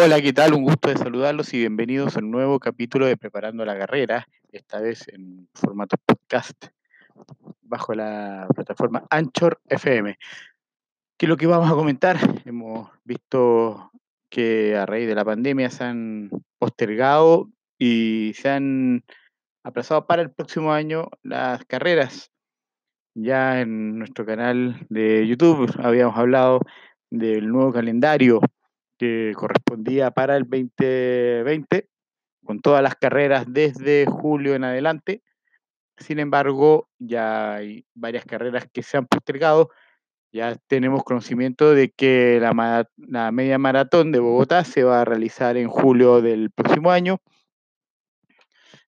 Hola, ¿qué tal? Un gusto de saludarlos y bienvenidos a un nuevo capítulo de Preparando la Carrera, esta vez en formato podcast bajo la plataforma Anchor FM. ¿Qué es lo que vamos a comentar? Hemos visto que a raíz de la pandemia se han postergado y se han aplazado para el próximo año las carreras. Ya en nuestro canal de YouTube habíamos hablado del nuevo calendario que correspondía para el 2020, con todas las carreras desde julio en adelante. Sin embargo, ya hay varias carreras que se han postergado. Ya tenemos conocimiento de que la, la media maratón de Bogotá se va a realizar en julio del próximo año.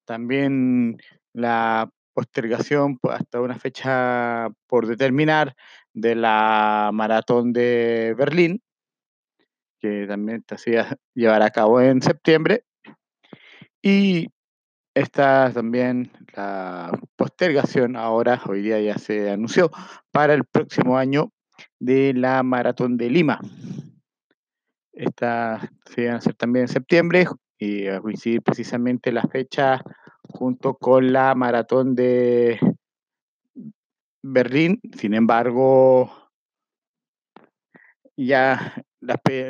También la postergación hasta una fecha por determinar de la maratón de Berlín, que también se iba a llevar a cabo en septiembre. Y está también la postergación, ahora, hoy día ya se anunció, para el próximo año de la Maratón de Lima. Esta se iba a hacer también en septiembre y a coincidir precisamente la fecha junto con la Maratón de Berlín. Sin embargo, ya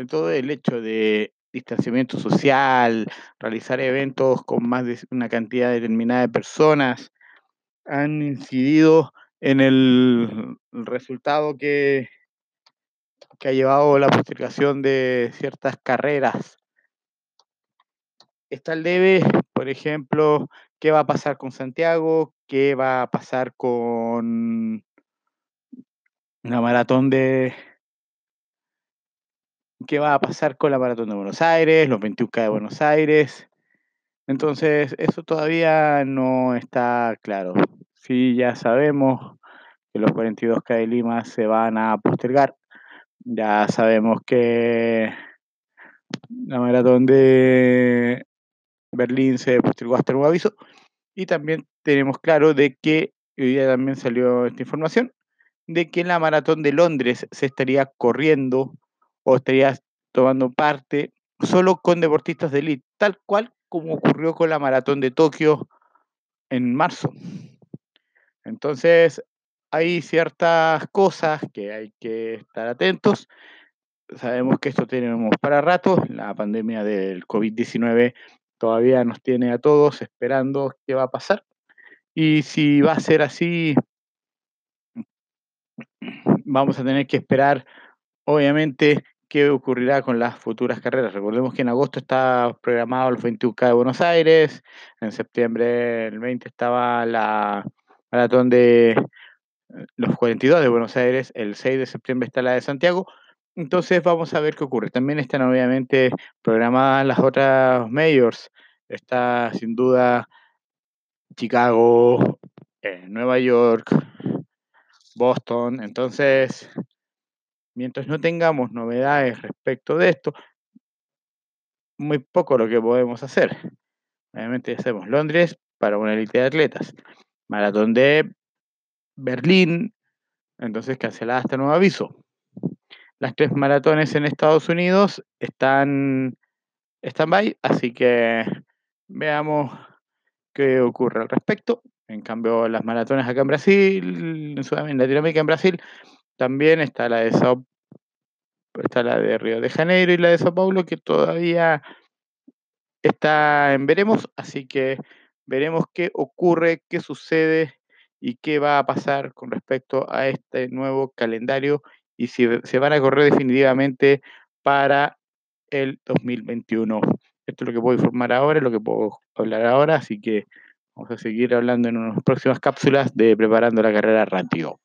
todo el hecho de distanciamiento social, realizar eventos con más de una cantidad determinada de personas, han incidido en el resultado que, que ha llevado la postergación de ciertas carreras. Está el debe, por ejemplo, qué va a pasar con Santiago, qué va a pasar con la maratón de, qué va a pasar con la Maratón de Buenos Aires, los 21K de Buenos Aires. Entonces, eso todavía no está claro. Sí, ya sabemos que los 42K de Lima se van a postergar. Ya sabemos que la maratón de Berlín se postergó hasta nuevo aviso. Y también tenemos claro de que hoy día también salió esta información de que la maratón de Londres se estaría corriendo o estarías tomando parte solo con deportistas de élite, tal cual como ocurrió con la maratón de Tokio en marzo. Entonces, hay ciertas cosas que hay que estar atentos. Sabemos que esto tenemos para rato. La pandemia del COVID-19 todavía nos tiene a todos esperando qué va a pasar. Y si va a ser así, vamos a tener que esperar, obviamente, qué ocurrirá con las futuras carreras. Recordemos que en agosto está programado el 21K de Buenos Aires, en septiembre el 20 estaba la maratón de eh, los 42 de Buenos Aires, el 6 de septiembre está la de Santiago. Entonces vamos a ver qué ocurre. También están obviamente programadas las otras majors. Está sin duda Chicago, eh, Nueva York, Boston. Entonces mientras no tengamos novedades respecto de esto, muy poco lo que podemos hacer. Obviamente hacemos Londres para una élite de atletas. Maratón de Berlín, entonces cancelada hasta nuevo aviso. Las tres maratones en Estados Unidos están stand-by, así que veamos qué ocurre al respecto. En cambio, las maratones acá en Brasil, en Sudamérica, en Latinoamérica, en Brasil, también está la de Sao está la de Río de Janeiro y la de Sao Paulo que todavía está en veremos, así que veremos qué ocurre, qué sucede y qué va a pasar con respecto a este nuevo calendario y si se van a correr definitivamente para el 2021. Esto es lo que puedo informar ahora, es lo que puedo hablar ahora, así que vamos a seguir hablando en unas próximas cápsulas de preparando la carrera rápido.